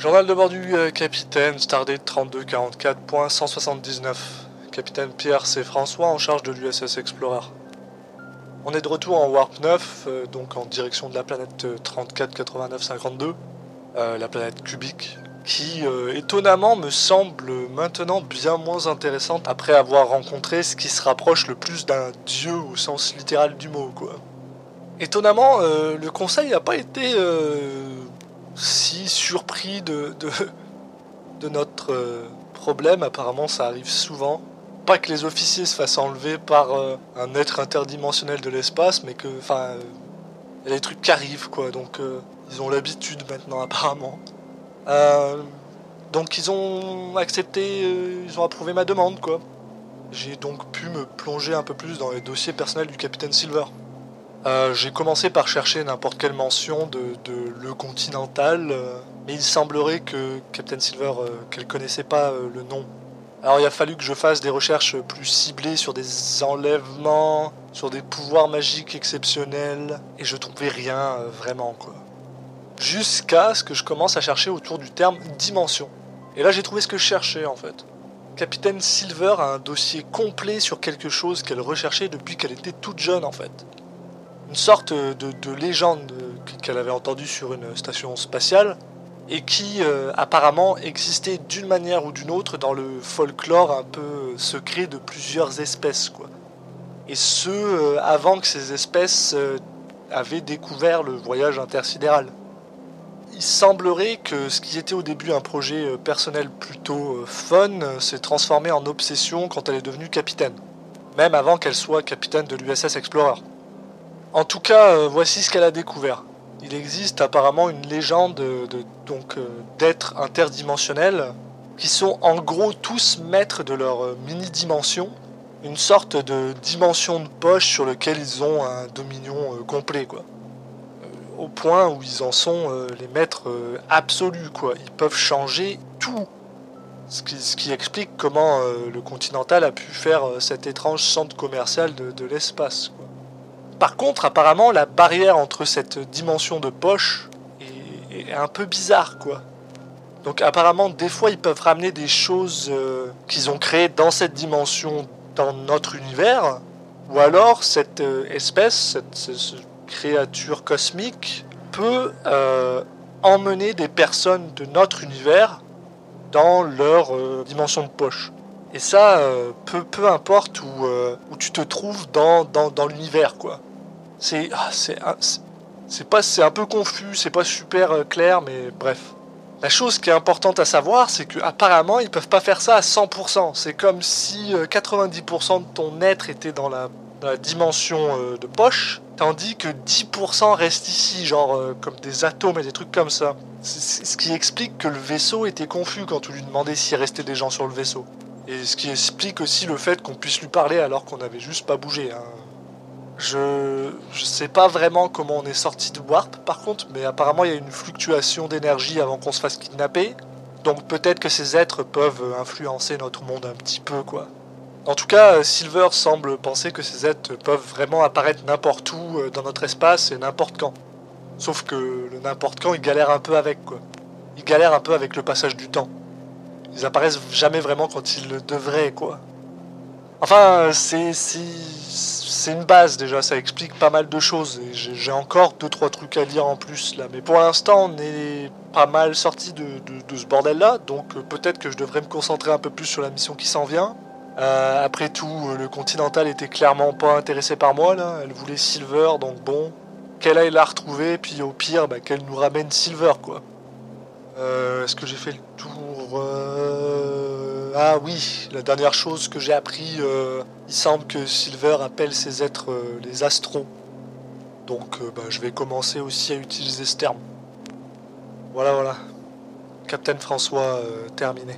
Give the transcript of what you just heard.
Journal de bord du euh, capitaine, Stardate 3244.179. Capitaine Pierre C. François en charge de l'USS Explorer. On est de retour en Warp 9, euh, donc en direction de la planète euh, 348952, euh, la planète cubique, qui étonnamment me semble maintenant bien moins intéressante après avoir rencontré ce qui se rapproche le plus d'un dieu au sens littéral du mot, quoi. Étonnamment, le conseil n'a pas été si surpris de, de, de notre euh, problème. Apparemment, ça arrive souvent. Pas que les officiers se fassent enlever par euh, un être interdimensionnel de l'espace, mais que, enfin, euh, il y a des trucs qui arrivent, quoi. Donc, ils ont l'habitude maintenant, apparemment. Donc, ils ont accepté, ils ont approuvé ma demande, quoi. J'ai donc pu me plonger un peu plus dans les dossiers personnels du capitaine Silver. Euh, j'ai commencé par chercher n'importe quelle mention de, Le Continental, euh, mais il semblerait que Captain Silver, euh, qu'elle connaissait pas euh, le nom. Alors il a fallu que je fasse des recherches plus ciblées sur des enlèvements, sur des pouvoirs magiques exceptionnels, et je trouvais rien vraiment quoi. Jusqu'à ce que je commence à chercher autour du terme dimension. Et là j'ai trouvé ce que je cherchais en fait. Capitaine Silver a un dossier complet sur quelque chose qu'elle recherchait depuis qu'elle était toute jeune en fait une sorte de, de légende qu'elle avait entendue sur une station spatiale et qui euh, apparemment existait d'une manière ou d'une autre dans le folklore un peu secret de plusieurs espèces. Et ce euh, avant que ces espèces euh, avaient découvert le voyage intersidéral. Il semblerait que ce qui était au début un projet euh, personnel plutôt euh, fun euh, s'est transformé en obsession quand elle est devenue capitaine. Même avant qu'elle soit capitaine de l'USS Explorer. En tout cas, euh, voici ce qu'elle a découvert. Il existe apparemment une légende de, donc euh, d'êtres interdimensionnels qui sont en gros tous maîtres de leur euh, mini-dimension, une sorte de dimension de poche sur lequel ils ont un dominion complet quoi. Au point où ils en sont les maîtres absolus quoi. Ils peuvent changer tout. Ce qui, explique comment le Continental a pu faire cet étrange centre commercial de, l'espace. Par contre, apparemment, la barrière entre cette dimension de poche est, un peu bizarre, quoi. Donc apparemment, des fois, ils peuvent ramener des choses euh, qu'ils ont créées dans cette dimension, dans notre univers, ou alors cette euh, espèce, cette, ce- ce créature cosmique, peut euh, emmener des personnes de notre univers dans leur dimension de poche. Et ça, peu, peu importe où, tu te trouves dans, dans, dans l'univers, quoi. C'est ah, c'est pas c'est un peu confus, c'est pas super euh, clair, mais bref. La chose qui est importante à savoir, c'est que apparemment ils peuvent pas faire ça à 100%. C'est comme si euh, 90% de ton être était dans la, la dimension euh, de poche, tandis que 10% reste ici, genre euh, comme des atomes et des trucs comme ça. Ce qui explique que le vaisseau était confus quand tu lui demandais s'il restait des gens sur le vaisseau. Et ce qui explique aussi le fait qu'on puisse lui parler alors qu'on n'avait juste pas bougé. hein. Je je sais pas vraiment comment on est sorti de Warp par contre, mais apparemment il y a une fluctuation d'énergie avant qu'on se fasse kidnapper. Donc peut-être que ces êtres peuvent euh, influencer notre monde un petit peu quoi. En tout cas, euh, Silver semble penser que ces êtres peuvent vraiment apparaître n'importe où euh, dans notre espace et n'importe quand. Sauf que le n'importe quand, il galère un peu avec quoi. Il galère un peu avec le passage du temps. Ils apparaissent jamais vraiment quand ils le devraient quoi. Enfin, c'est c'est c'est une base déjà, ça explique pas mal de choses. J'ai encore deux trois trucs à lire en plus là, mais pour l'instant on est pas mal sorti de, ce bordel là, donc euh, peut-être que je devrais me concentrer un peu plus sur la mission qui s'en vient. Euh, après tout, euh, le Continental était clairement pas intéressé par moi là, elle voulait Silver, donc bon, qu'elle aille la retrouver, puis au pire, bah, qu'elle nous ramène Silver quoi. Est-ce que j'ai fait le tour Ah oui, la dernière chose que j'ai appris, il semble que Silver appelle ces êtres euh, les astros. Donc euh, bah, je vais commencer aussi à utiliser ce terme. Voilà, voilà. Captain François, euh, terminé.